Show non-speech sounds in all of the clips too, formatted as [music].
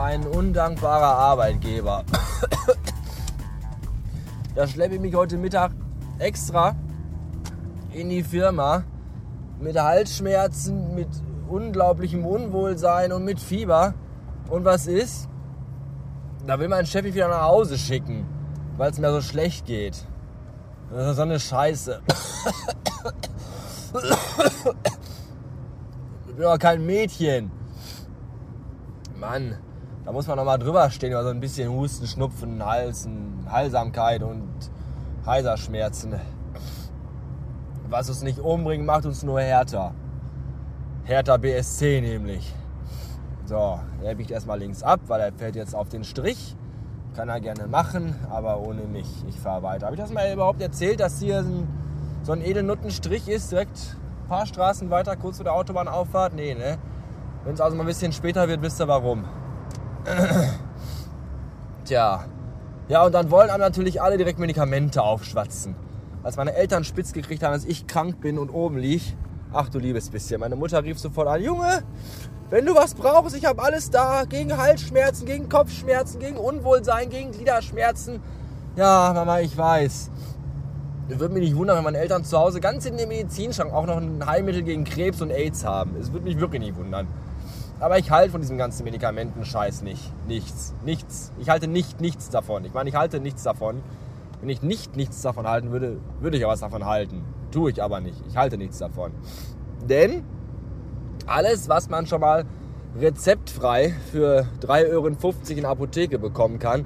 ein undankbarer Arbeitgeber. Da schleppe ich mich heute Mittag extra in die Firma mit Halsschmerzen, mit unglaublichem Unwohlsein und mit Fieber. Und was ist? Da will mein Chef mich wieder nach Hause schicken, weil es mir so schlecht geht. Das ist so eine Scheiße. Ich bin doch kein Mädchen. Mann, da muss man noch mal drüber stehen, über so ein bisschen Husten, Schnupfen, Halsen, Heilsamkeit und Heiserschmerzen. Was uns nicht umbringt, macht uns nur härter. Härter BSC nämlich. So, er biegt erstmal links ab, weil er fährt jetzt auf den Strich. Kann er gerne machen, aber ohne mich. Ich fahre weiter. Habe ich das mal überhaupt erzählt, dass hier ein, so ein Edelnuttenstrich ist, direkt ein paar Straßen weiter, kurz vor der Autobahnauffahrt? Nee, ne? Wenn es also mal ein bisschen später wird, wisst ihr warum. [clears throat] Tja. Ja, und dann wollen einem natürlich alle direkt Medikamente aufschwatzen. Als meine Eltern spitz gekriegt haben, dass ich krank bin und oben lieg, ach du liebes bisschen, meine Mutter rief sofort an, Junge, wenn du was brauchst, ich habe alles da, gegen Halsschmerzen, gegen Kopfschmerzen, gegen Unwohlsein, gegen Gliederschmerzen. Ja, Mama, ich weiß. Würde mich nicht wundern, wenn meine Eltern zu Hause ganz in dem Medizinschrank auch noch ein Heilmittel gegen Krebs und AIDS haben. Es würde mich wirklich nicht wundern. Aber ich halte von diesem ganzen Medikamentenscheiß nicht. Nichts. Nichts. Ich halte nicht nichts davon. Ich meine, ich halte nichts davon. Wenn ich nicht nichts davon halten würde, würde ich ja was davon halten. Tue ich aber nicht. Ich halte nichts davon. Denn alles, was man schon mal rezeptfrei für 3,50 Euro in der Apotheke bekommen kann,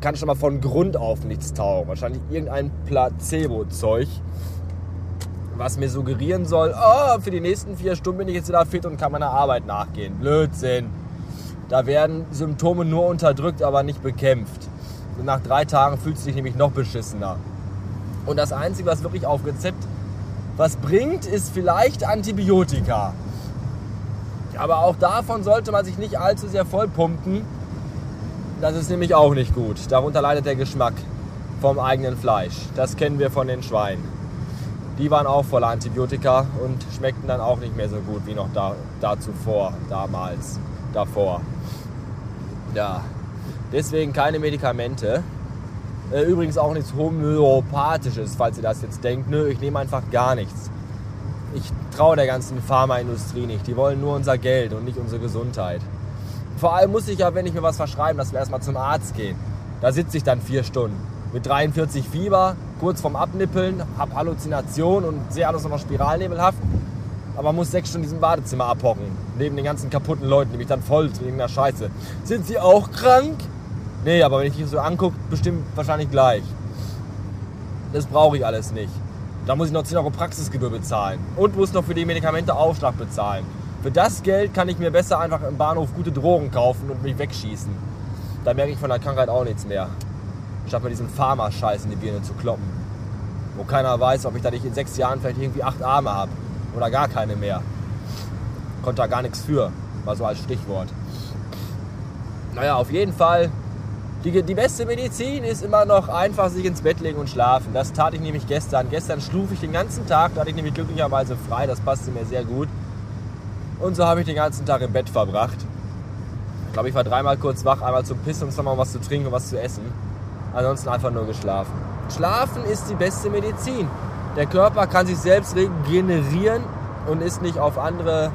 kann schon mal von Grund auf nichts taugen. Wahrscheinlich irgendein Placebo-Zeug, was mir suggerieren soll, oh, für die nächsten vier Stunden bin ich jetzt wieder fit und kann meiner Arbeit nachgehen. Blödsinn. Da werden Symptome nur unterdrückt, aber nicht bekämpft. Und nach drei Tagen fühlt es sich nämlich noch beschissener. Und das Einzige, was wirklich auf Rezept was bringt, ist vielleicht Antibiotika. Aber auch davon sollte man sich nicht allzu sehr vollpumpen. Das ist nämlich auch nicht gut. Darunter leidet der Geschmack vom eigenen Fleisch. Das kennen wir von den Schweinen. Die waren auch voller Antibiotika und schmeckten dann auch nicht mehr so gut wie noch da, da zuvor, damals, davor. Ja, deswegen keine Medikamente. Äh, übrigens auch nichts Homöopathisches, falls ihr das jetzt denkt. Nö, ich nehme einfach gar nichts. Ich traue der ganzen Pharmaindustrie nicht. Die wollen nur unser Geld und nicht unsere Gesundheit. Vor allem muss ich ja, wenn ich mir was verschreiben, dass wir erstmal zum Arzt gehen. Da sitze ich dann vier Stunden. Mit 43 Fieber, kurz vorm Abnippeln, hab Halluzination und sehe alles noch spiralnebelhaft. Aber muss sechs Stunden in diesem Badezimmer abhocken. Neben den ganzen kaputten Leuten, die mich dann voll zu irgendeiner Scheiße. Sind sie auch krank? Nee, aber wenn ich dich so angucke, bestimmt wahrscheinlich gleich. Das brauche ich alles nicht. Da muss ich noch 10 Euro Praxisgebühr bezahlen. Und muss noch für die Medikamente Aufschlag bezahlen. Für das Geld kann ich mir besser einfach im Bahnhof gute Drogen kaufen und mich wegschießen. Da merke ich von der Krankheit auch nichts mehr. Statt mir diesen Pharma-Scheiß in die Birne zu kloppen. Wo keiner weiß, ob ich da nicht in sechs Jahren vielleicht irgendwie acht Arme habe. Oder gar keine mehr. Konnte da gar nichts für. Mal so als Stichwort. Naja, auf jeden Fall die, die beste Medizin ist immer noch einfach sich ins Bett legen und schlafen. Das tat ich nämlich gestern. Gestern schluf ich den ganzen Tag, da hatte ich nämlich glücklicherweise frei, das passte mir sehr gut. Und so habe ich den ganzen Tag im Bett verbracht. Ich glaube, ich war dreimal kurz wach, einmal zum Pissen und nochmal was zu trinken und was zu essen. Ansonsten einfach nur geschlafen. Schlafen ist die beste Medizin. Der Körper kann sich selbst regenerieren und ist nicht auf andere,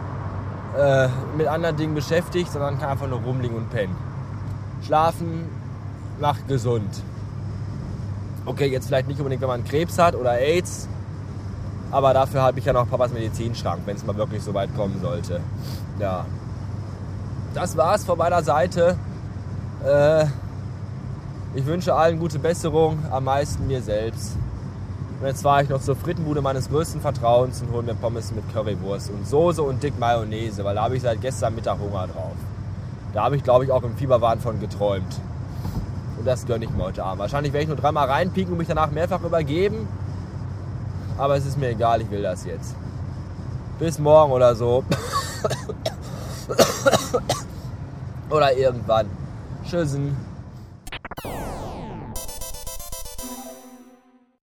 äh, mit anderen Dingen beschäftigt, sondern kann einfach nur rumliegen und pennen. Schlafen macht gesund. Okay, jetzt vielleicht nicht unbedingt, wenn man Krebs hat oder AIDS, aber dafür habe ich ja noch Papas Medizinschrank, wenn es mal wirklich so weit kommen sollte. Ja. Das war's von meiner Seite. Äh, ich wünsche allen gute Besserung, am meisten mir selbst. Und jetzt fahre ich noch zur Frittenbude meines größten Vertrauens und hole mir Pommes mit Currywurst und Soße und dick Mayonnaise, weil da habe ich seit gestern Mittag Hunger drauf. Da habe ich, glaube ich, auch im Fieberwahn von geträumt. Und das gönne ich mir heute Abend. Wahrscheinlich werde ich nur dreimal reinpieken und mich danach mehrfach übergeben. Aber es ist mir egal, ich will das jetzt. Bis morgen oder so. [coughs] oder irgendwann. Tschüssen.